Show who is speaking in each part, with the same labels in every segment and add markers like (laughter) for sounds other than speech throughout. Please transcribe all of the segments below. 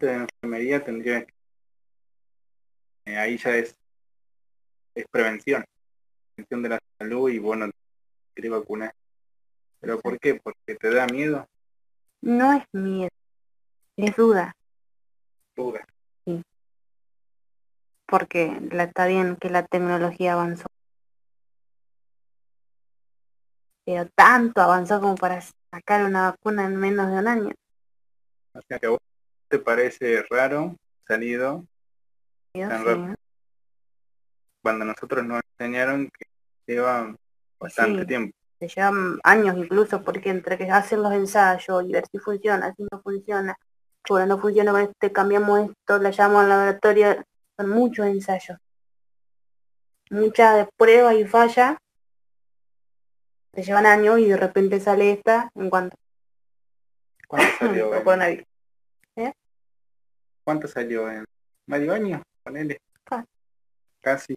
Speaker 1: estudiante de enfermería tendría que... eh, ahí ya es, es prevención, prevención de la salud y bueno, quería vacunar. ¿Pero por qué? ¿Porque te da miedo?
Speaker 2: No es miedo, es duda,
Speaker 1: Duda.
Speaker 2: porque la, está bien que la tecnología avanzó. Pero tanto avanzó como para sacar una vacuna en menos de un año.
Speaker 1: O sea que a vos te parece raro, salido, Tan rápido. cuando nosotros nos enseñaron que lleva bastante
Speaker 2: Sí.
Speaker 1: tiempo.
Speaker 2: se llevan años incluso porque entre que hacen los ensayos y ver si funciona, si no funciona, bueno, no funciona con este, cambiamos esto, la llamamos al laboratorio, son muchos ensayos. Muchas pruebas y fallas, te llevan años y de repente sale esta en cuanto
Speaker 1: ¿Cuánto salió? (laughs) ¿Cuánto salió en medio año? Ponele.
Speaker 2: Ah.
Speaker 1: Casi.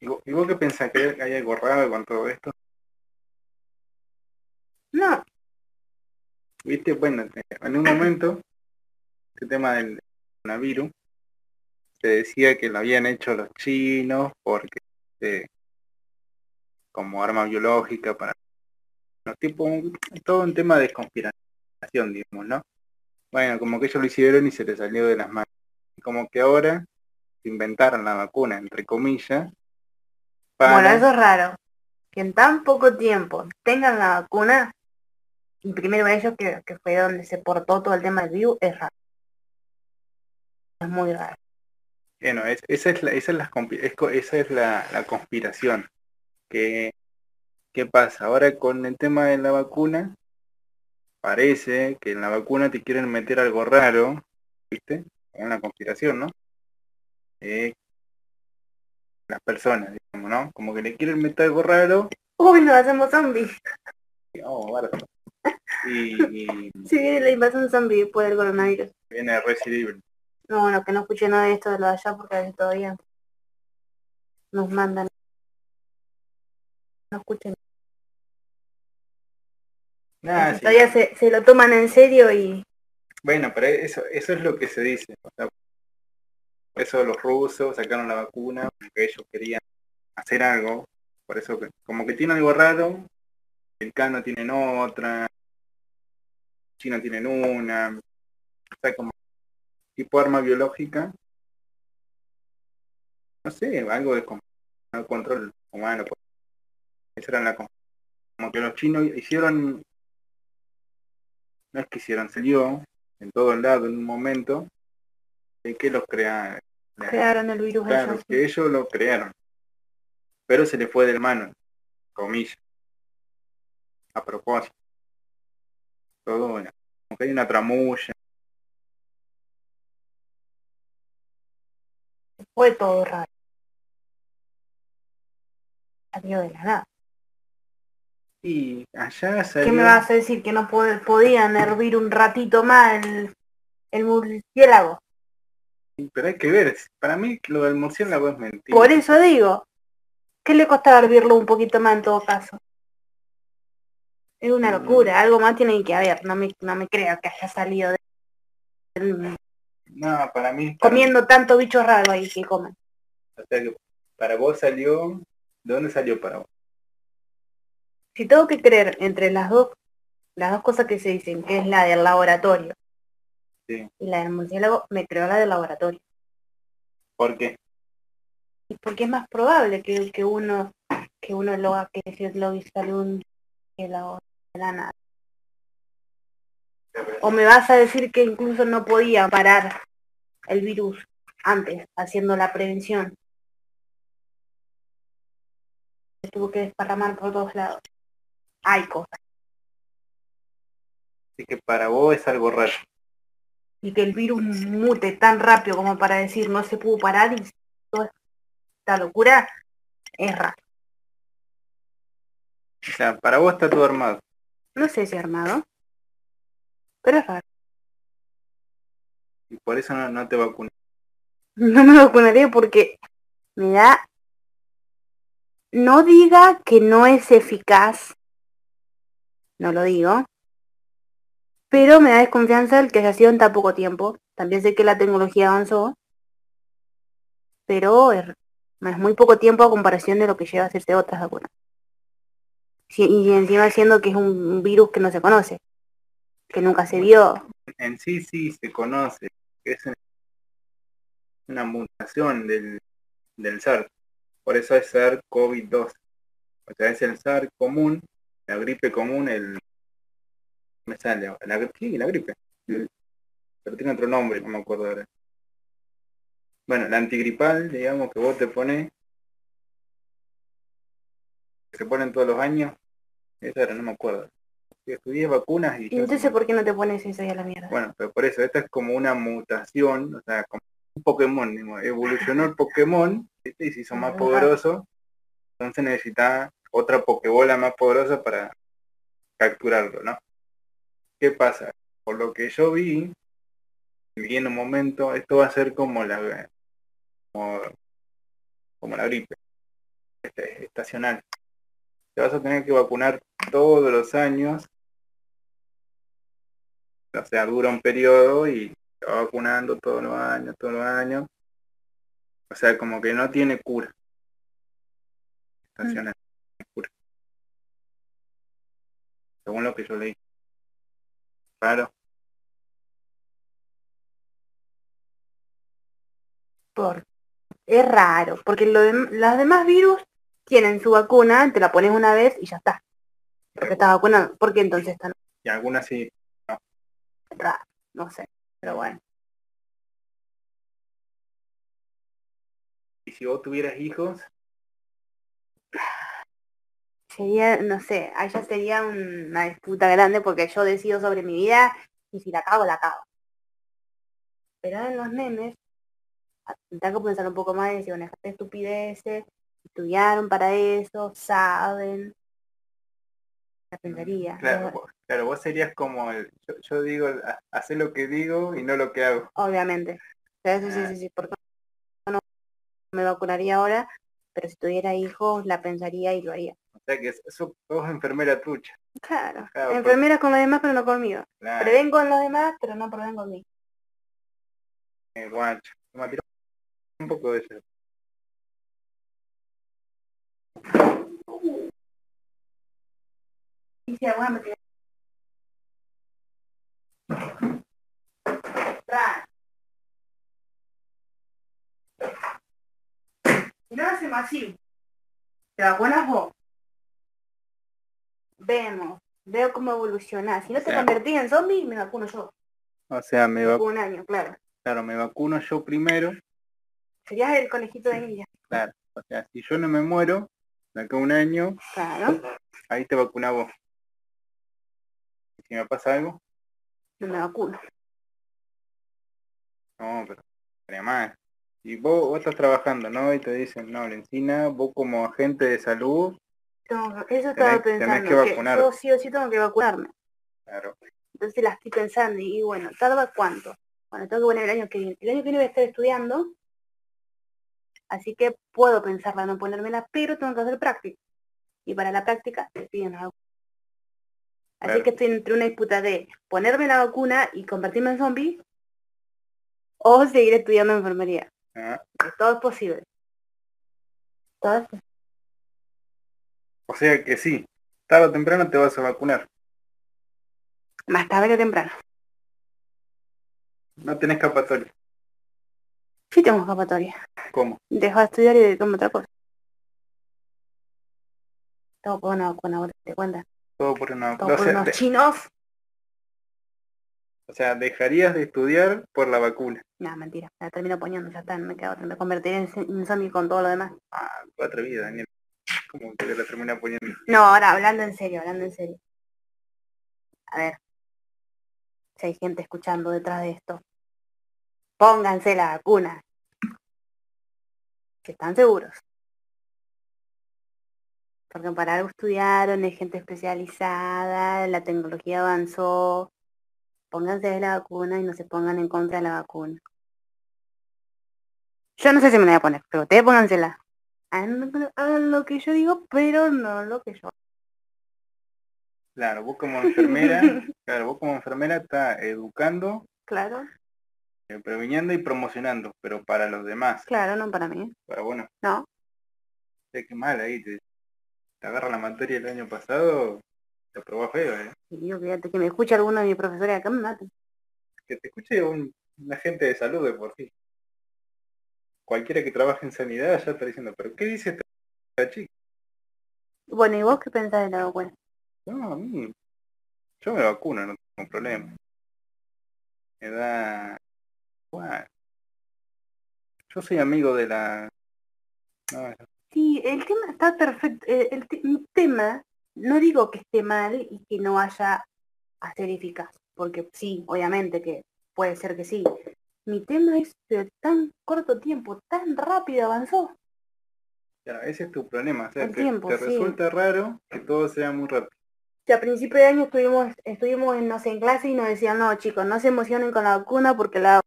Speaker 1: ¿Y vos, y vos qué pensás que hay algo raro con todo esto?
Speaker 2: No,
Speaker 1: Viste, bueno, en un momento, este tema del coronavirus, se decía que lo habían hecho los chinos porque eh, como arma biológica para tipo un- todo un tema de conspiración, digamos, ¿no? Bueno, como que ellos lo hicieron y se les salió de las manos. Como que ahora inventaron la vacuna, entre comillas, para...
Speaker 2: bueno, eso es raro. Que en tan poco tiempo tengan la vacuna, y primero ellos que, que fue donde se portó todo el tema del virus, es raro. Es muy raro.
Speaker 1: Bueno, es- esa es la, esa es la, es co- esa es la, la conspiración. Que, ¿Qué pasa? Ahora con el tema de la vacuna, parece que en la vacuna te quieren meter algo raro, ¿viste? En la conspiración, ¿no? Eh, las personas, digamos, ¿no? Como que le quieren meter algo raro.
Speaker 2: Uy, nos hacemos zombies.
Speaker 1: oh, bárbaro. Y,
Speaker 2: viene la invasión zombie después del coronavirus.
Speaker 1: viene Resident.
Speaker 2: No, bueno, que no escuché nada de esto de lo de allá porque todavía nos mandan. No escuchen.
Speaker 1: Ah, sí.
Speaker 2: Todavía se, se lo toman en serio y
Speaker 1: Bueno, pero eso, eso es lo que se dice. o sea, por eso los rusos sacaron la vacuna, porque ellos querían hacer algo. Por eso, que- como que tiene algo raro, el Cano tienen otra, China tienen una, o sea, como tipo arma biológica. No sé, algo de con- control humano. pues. Esa era la como que los chinos hicieron, no es que hicieron, salió en todo el lado en un momento de que los crearon.
Speaker 2: crearon el virus
Speaker 1: Claro,
Speaker 2: ellos.
Speaker 1: que ellos lo crearon. Pero se le fue del mano, comillas. A propósito. Todo bueno. Aunque hay una tramulla.
Speaker 2: Fue todo raro. Salió de la nada.
Speaker 1: Y allá
Speaker 2: ¿Qué
Speaker 1: salió.
Speaker 2: me vas a decir? Que no pod- podían hervir un ratito más el, el murciélago.
Speaker 1: Pero hay que ver. Para mí lo del murciélago es mentira.
Speaker 2: Por eso digo, ¿qué le costaba hervirlo un poquito más en todo caso? Es una
Speaker 1: Mm.
Speaker 2: locura, algo más tiene que haber, no me, no me creo que haya salido de,
Speaker 1: No, para mí. para-
Speaker 2: comiendo tanto bicho raro ahí que comen.
Speaker 1: o sea que para vos salió. ¿De dónde salió para vos?
Speaker 2: Si tengo que creer entre las dos, las dos cosas que se dicen, que es la del laboratorio
Speaker 1: Sí.
Speaker 2: y la del murciélago, me creo la del laboratorio.
Speaker 1: ¿Por qué?
Speaker 2: Y porque es más probable que, que uno que uno lo haga que si lo sale un murciélago de la nada. O me vas a decir que incluso no podía parar el virus antes, haciendo la prevención. Se tuvo que desparramar por todos lados. Hay cosas.
Speaker 1: Así que para vos es algo raro.
Speaker 2: Y que el virus mute tan rápido como para decir no se pudo parar y toda esta locura es raro.
Speaker 1: O sea, para vos está todo armado.
Speaker 2: No sé si armado, pero es raro.
Speaker 1: Y por eso no, no te vacunas. (laughs)
Speaker 2: No me vacunaría porque me da... No diga que no es eficaz, no lo digo, Pero me da desconfianza el que haya sido en tan poco tiempo. También sé que la tecnología avanzó, pero es, muy poco tiempo a comparación de lo que lleva a hacerse otras vacunas. Y encima siendo que es un virus que no se conoce, que nunca se vio.
Speaker 1: En sí sí se conoce, es una mutación del, del SARS. Por eso es SARS-CoV-2. O sea, es el SARS común, la gripe común, el... Me sale, la, sí, la gripe. Pero tiene otro nombre, no me acuerdo ahora. Bueno, la antigripal, digamos, que vos te pones se ponen todos los años. Esa era, no me acuerdo. Estudié vacunas y...
Speaker 2: ¿Y entonces por qué no te pones eso ya a la mierda?
Speaker 1: Bueno, pero por eso, esta es como una mutación, o sea, como un Pokémon, evolucionó el Pokémon y se hizo más poderoso, entonces necesita otra Pokébola más poderosa para capturarlo, ¿no? ¿Qué pasa? Por lo que yo vi, vi en un momento, esto va a ser como la como, como la gripe este, estacional te vas a tener que vacunar todos los años. O sea, dura un periodo y te va vacunando todos los años, todos los años. O sea, como que no tiene cura. Estacional, cura. Según lo que yo leí. Claro.
Speaker 2: Por, es raro, porque lo de, las demás virus tienen su vacuna, te la pones una vez y ya está. Porque está vacunado. ¿Por qué entonces están?
Speaker 1: Y algunas sí. No.
Speaker 2: no sé, pero bueno.
Speaker 1: ¿Y si vos tuvieras hijos?
Speaker 2: Sería, no sé, allá sería una disputa grande porque yo decido sobre mi vida y si la cago, la cago. Pero en los nenes, tengo que pensar un poco más y decir, bueno, estupideces, estudiaron para eso, saben. La pensaría.
Speaker 1: Claro, vos, serías como el, yo, digo, hacer lo que digo y no lo que hago.
Speaker 2: Obviamente. sí, sí, ah. sí, porque no me vacunaría ahora, pero si tuviera hijos la pensaría y lo haría.
Speaker 1: O sea que sos, enfermera trucha.
Speaker 2: Claro, enfermera con los demás pero no conmigo. Prevengo con los demás pero no prevengo conmigo.
Speaker 1: Eh, guacho, un poco de eso.
Speaker 2: Y si no lo hacemos así, te vacunas vos. Vemos, veo cómo evoluciona. Si no te convertís en zombie, me vacuno yo.
Speaker 1: O sea, me vacuno.
Speaker 2: Un año, claro.
Speaker 1: Claro, me vacuno yo primero.
Speaker 2: Serías el conejito de India.
Speaker 1: Claro, o sea, si yo no me muero, de acá un año,
Speaker 2: claro.
Speaker 1: ahí te vacuna vos. si me pasa algo?
Speaker 2: No me vacuno.
Speaker 1: No, pero sería más. Y vos, vos estás trabajando, ¿no? Y te dicen, no, Lencina, vos como agente de salud,
Speaker 2: eso estaba pensando, que, vacunar. yo sí o sí tengo que vacunarme.
Speaker 1: Claro.
Speaker 2: Entonces la estoy pensando y, bueno, ¿tarda cuánto? Bueno, tengo que poner el año que viene. El año que viene voy a estar estudiando Así que puedo pensarla no ponérmela, pero tengo que hacer práctica. Y para la práctica te piden algo. Así que estoy entre una disputa de ponerme la vacuna y convertirme en zombie o seguir estudiando enfermería. Ah. Todo es posible. Todo es posible.
Speaker 1: O sea que sí, tarde o temprano te vas a vacunar.
Speaker 2: Más tarde que temprano.
Speaker 1: No tenés escapatoria.
Speaker 2: Sí tengo escapatoria.
Speaker 1: ¿Cómo?
Speaker 2: Dejo de estudiar y tomo otra cosa. Todo por una vacuna, ¿te cuenta?
Speaker 1: Todo por una
Speaker 2: Todo por unos chinos.
Speaker 1: O sea, dejarías de estudiar por la vacuna.
Speaker 2: No, mentira. La termino poniendo, ya está, me quedo, me convertiré en, zombie con todo lo demás.
Speaker 1: Ah, qué atrevida, Daniel. ¿Cómo que la termina poniendo?
Speaker 2: No, ahora hablando en serio, hablando en serio. A ver. Si hay gente escuchando detrás de esto. Pónganse la vacuna. Que están seguros. Porque para algo estudiaron, hay gente especializada, la tecnología avanzó. Pónganse la vacuna y no se pongan en contra de la vacuna. Yo no sé si me la voy a poner, pero ustedes póngansela. Hagan lo que yo digo, pero no lo que yo.
Speaker 1: Claro, vos como enfermera, (laughs) claro, vos como enfermera estás educando,
Speaker 2: Claro,
Speaker 1: eh, previniendo y promocionando, pero para los demás.
Speaker 2: claro, no para mí.
Speaker 1: Para bueno,
Speaker 2: No,
Speaker 1: que mal ahí, te, te agarra la materia el año pasado, te feo, eh.
Speaker 2: yo fíjate que me escucha alguno de mis profesores acá me.
Speaker 1: Que te escuche un, un agente de salud de por sí. Cualquiera que trabaje en sanidad ya está diciendo, pero ¿qué dice esta chica?
Speaker 2: Bueno, ¿y vos qué pensás de la vacuna?
Speaker 1: No, a mí, yo me vacuno, no tengo problema. Me da... Bueno, yo soy amigo de la... No,
Speaker 2: Sí, el tema está perfecto. eh, El, mi tema, no digo que esté mal y que no vaya a ser eficaz, porque sí, obviamente que puede ser que sí. Mi tema es de tan corto tiempo, tan rápido avanzó.
Speaker 1: claro, ese es tu problema. O sea,
Speaker 2: El
Speaker 1: te,
Speaker 2: tiempo,
Speaker 1: te
Speaker 2: sí.
Speaker 1: resulta raro que todo sea muy rápido.
Speaker 2: Si a principio de año estuvimos, estuvimos en, no sé, en clase y nos decían, no chicos, no se emocionen con la vacuna porque la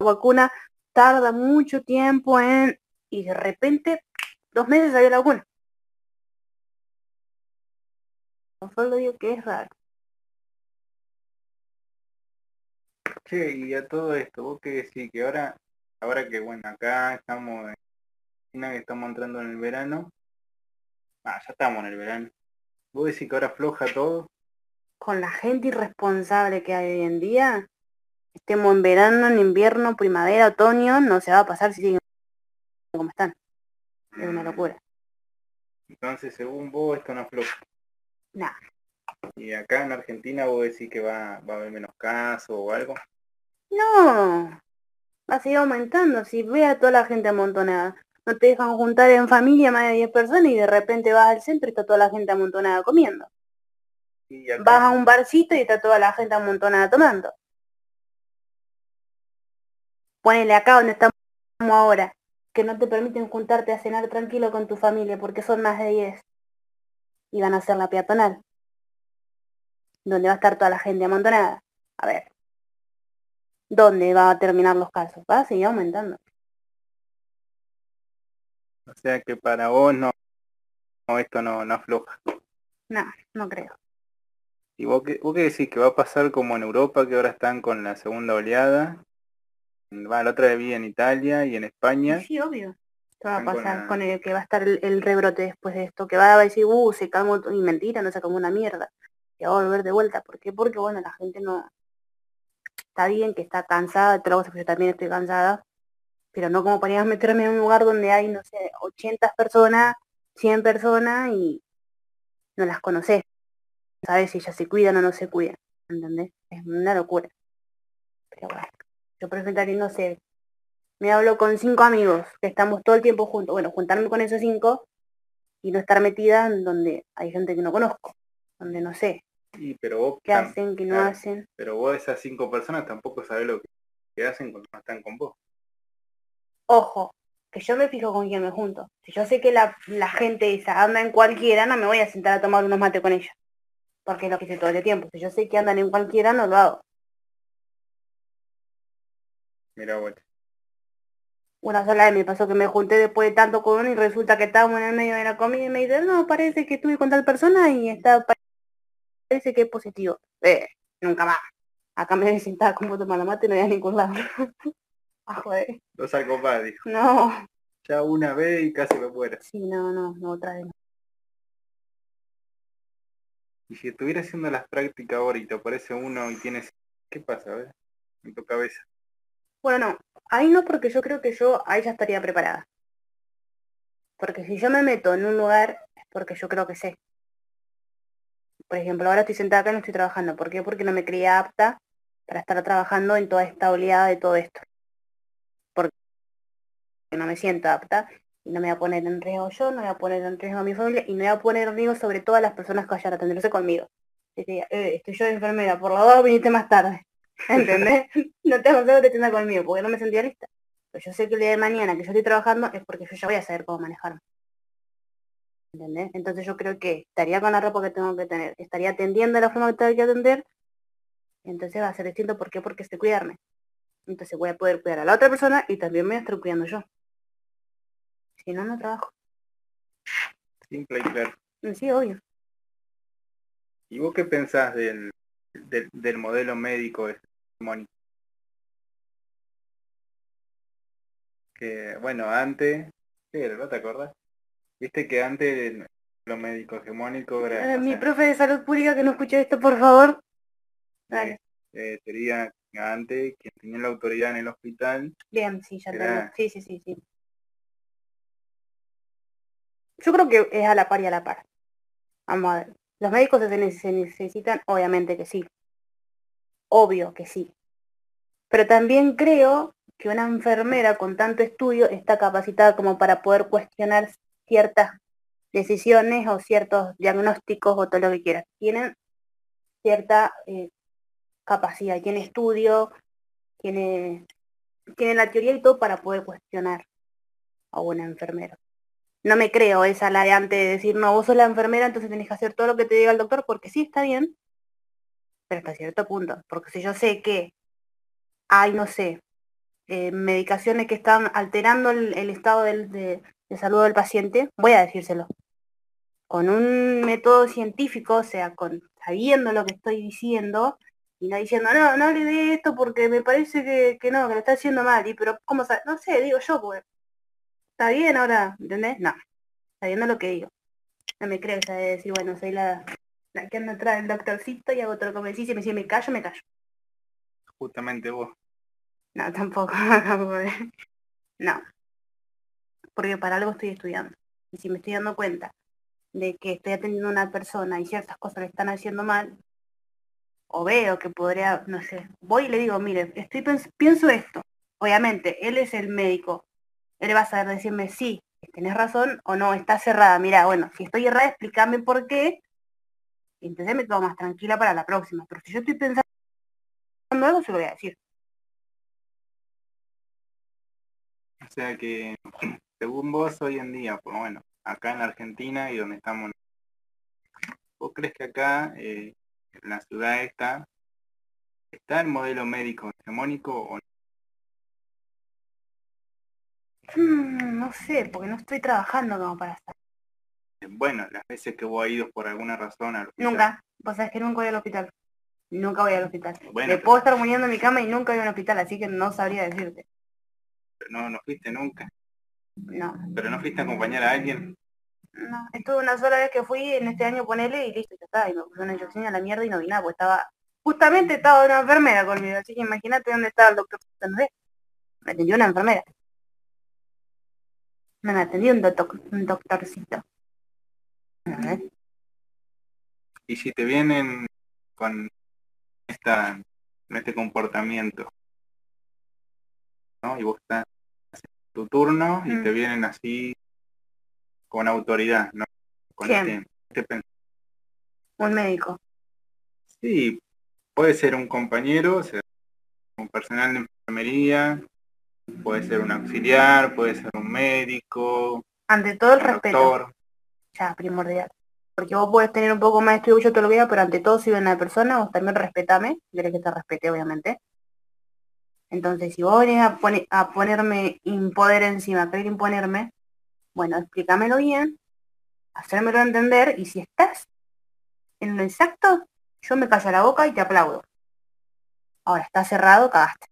Speaker 2: vacuna tarda mucho tiempo en... Y de repente, dos meses salió la vacuna. Solo digo que es raro.
Speaker 1: Che, y a todo esto, vos qué decís que ahora, ahora que bueno, acá estamos en China, que estamos entrando en el verano, ah, ya estamos en el verano. Vos decís que ahora afloja todo,
Speaker 2: Con la gente irresponsable que hay hoy en día, estemos en verano, en invierno, primavera, otoño, no se va a pasar si siguen como están. Es una locura.
Speaker 1: entonces según vos esto no afloja.
Speaker 2: Nah.
Speaker 1: Y acá en Argentina vos decís que va, va a haber menos casos o algo.
Speaker 2: No, va a seguir aumentando. Si ve a toda la gente amontonada, no te dejan juntar en familia más de 10 personas y de repente vas al centro y está toda la gente amontonada comiendo.
Speaker 1: Y acá,
Speaker 2: Vas a un barcito y está toda la gente amontonada tomando. Ponele acá donde estamos ahora, que no te permiten juntarte a cenar tranquilo con tu familia porque son más de 10. Y van a hacer la peatonal. Donde va a estar toda la gente amontonada. A ver. ¿Dónde va a terminar los casos? Va a seguir aumentando.
Speaker 1: o sea que para vos no, no esto no, no afloja.
Speaker 2: No, no creo.
Speaker 1: ¿Y vos qué, vos qué decís que va a pasar como en Europa, que ahora están con la segunda oleada? Va, la otra vez vi en Italia y en España.
Speaker 2: Sí, obvio. ¿Qué va a pasar con el que va a estar el, el rebrote después de esto? Que va a decir, uh, se calmó, y mentira, no se calmó una mierda. Que va a volver de vuelta. ¿Por qué? Porque, bueno, la gente no... Está bien que está cansada, te lo yo también estoy cansada, pero no como para ir a meterme en un lugar donde hay, no sé, 80 personas, 100 personas y no las conoces. Sabes si ellas se cuidan o no se cuidan, ¿entendés? Es una locura. Pero bueno, yo prefiero, no sé, me hablo con cinco amigos que estamos todo el tiempo juntos. Bueno, juntarme con esos cinco y no estar metida en donde hay gente que no conozco, donde no sé
Speaker 1: Y pero vos
Speaker 2: qué
Speaker 1: tam-
Speaker 2: hacen, qué no
Speaker 1: claro.
Speaker 2: hacen.
Speaker 1: pero vos esas cinco personas tampoco sabés lo que, que hacen cuando no están con vos.
Speaker 2: Ojo, que yo me fijo con quién me junto. Si yo sé que la, la gente esa anda en cualquiera, no me voy a sentar a tomar unos mates con ella. Porque es lo que hice todo el tiempo. Si yo sé que andan en cualquiera, no lo hago.
Speaker 1: Mira vos.
Speaker 2: Una sola vez me pasó que me junté después de tanto con uno y resulta que estábamos en el medio de la comida y me dice, no, parece que estuve con tal persona y está parece que es positivo. Eh, nunca más. Acá me voy a sentar como tomando mate y no voy a ningún lado. (laughs) ah, joder.
Speaker 1: Los copada, dijo.
Speaker 2: No.
Speaker 1: Ya una vez y casi me muero.
Speaker 2: Sí, no, no, no, otra vez. no.
Speaker 1: Y si estuviera haciendo las prácticas ahora y te aparece uno y tienes... ¿Qué pasa, a ver? En tu cabeza.
Speaker 2: Bueno, no, ahí no porque yo creo que yo ahí ya estaría preparada. Porque si yo me meto en un lugar es porque yo creo que sé. Por ejemplo, ahora estoy sentada acá y no estoy trabajando. ¿Por qué? Porque no me creía apta para estar trabajando en toda esta oleada de todo esto. Porque no me siento apta y no me voy a poner en riesgo yo, no voy a poner en riesgo a mi familia y no voy a poner en riesgo sobre todas las personas que vayan a atenderse conmigo. Eh, estoy yo enfermera, por la dos viniste más tarde. ¿Entendés? (laughs) no tengo que te conmigo porque no me sentía lista. Pero yo sé que el día de mañana que yo estoy trabajando es porque yo ya voy a saber cómo manejarme. ¿Entendés? Entonces yo creo que estaría con la ropa que tengo que tener, estaría atendiendo de la forma que tengo que atender, y entonces va a ser distinto. ¿Por qué? Porque sé cuidarme. Entonces voy a poder cuidar a la otra persona y también me voy a estar cuidando yo. Si no, no trabajo.
Speaker 1: Simple y claro.
Speaker 2: Sí, obvio.
Speaker 1: ¿Y vos qué pensás del, del, del modelo médico Que, bueno, antes, ¿qué era? ¿No te acordás? Viste que antes lo médico hegemónico era...
Speaker 2: Eh, mi profe de salud pública que no escuche esto, por favor. Dale.
Speaker 1: eh, sería antes quien tenía la autoridad en el hospital
Speaker 2: Bien, sí, ya tengo. Sí, sí, sí, sí. Yo creo que es a la par y a la par. Vamos a ver. Los médicos se necesitan, obviamente que sí. Obvio que sí. Pero también creo que una enfermera con tanto estudio está capacitada como para poder cuestionar ciertas decisiones o ciertos diagnósticos o todo lo que quieras. Tienen cierta eh, capacidad, tiene estudio, tiene tiene la teoría y todo para poder cuestionar a una enfermera. No me creo esa la de antes de decir, no, vos sos la enfermera, entonces tenés que hacer todo lo que te diga el doctor, porque sí está bien, hasta cierto punto. Porque si yo sé que hay, no sé, eh, medicaciones que están alterando el, estado del- de, de salud del paciente, voy a decírselo. Con un método científico, o sea, con sabiendo lo que estoy diciendo, y no diciendo, no, no le dé esto porque me parece que, que no, que lo está haciendo mal. Y pero, ¿cómo? No sé, digo yo, pues. ¿Está bien ahora? ¿Entendés? No. Sabiendo lo que digo. No me creo esa de decir, bueno, soy la, la que anda atrás del doctorcito y hago todo lo que me dice y me dice, me callo, me callo.
Speaker 1: justamente vos.
Speaker 2: No, tampoco. (laughs) no. Porque para algo estoy estudiando. Y si me estoy dando cuenta de que estoy atendiendo a una persona y ciertas cosas le están haciendo mal, o veo que podría, no sé, voy y le digo, mire, estoy pienso esto. Obviamente, él es el médico. Él va a saber decirme sí, tenés razón o no, está cerrada. Mira, bueno, si estoy errada, explícame por qué. Entonces me quedo más tranquila para la próxima. Pero si yo estoy pensando algo, se lo voy a decir.
Speaker 1: O sea que, (clears throat) según vos, hoy en día, pues bueno, acá en Argentina y donde estamos, ¿vos crees que acá, eh, en la ciudad esta, está el modelo médico hegemónico o no?
Speaker 2: Mm, no sé, porque no estoy trabajando como para estar.
Speaker 1: Bueno, las veces que vos has ido por alguna razón al hospital.
Speaker 2: Nunca. Vos sabés que nunca voy al hospital. Nunca voy al hospital.
Speaker 1: Bueno,
Speaker 2: Me
Speaker 1: pero-
Speaker 2: puedo estar muriendo en mi cama y nunca voy al hospital, así que no sabría decirte.
Speaker 1: No, no fuiste nunca.
Speaker 2: No,
Speaker 1: Pero no fuiste a acompañar a alguien.
Speaker 2: no. Estuve una sola vez que fui en este año ponele y listo, ya está. Y me puse una inyección a la mierda y no vi nada, porque estaba, justamente estaba una enfermera conmigo, así que imagínate dónde estaba el doctor. Me atendió una enfermera. No me atendió un, doctor, un doctorcito.
Speaker 1: Y si te vienen con esta, con este comportamiento, ¿no? Y vos estás haciendo tu turno y
Speaker 2: Mm.
Speaker 1: te vienen así con autoridad, ¿no? Con
Speaker 2: ¿Quién?
Speaker 1: este- este
Speaker 2: Un médico.
Speaker 1: Sí, puede ser un compañero, o sea, un personal de enfermería, puede ser un auxiliar, puede ser un médico,
Speaker 2: Ante todo el respeto.
Speaker 1: doctor.
Speaker 2: Ya primordial. Porque vos podés tener un poco más de estudio yo todo lo diga, pero ante todo si ven a una persona, vos también respetame, si querés que te respete, obviamente. Entonces, si vos venís a, pone- a ponerme impoder encima, querer imponerme, bueno, explícamelo bien, hacérmelo entender, y si estás en lo exacto, yo me callo la boca y te aplaudo. Ahora, está cerrado, cagaste.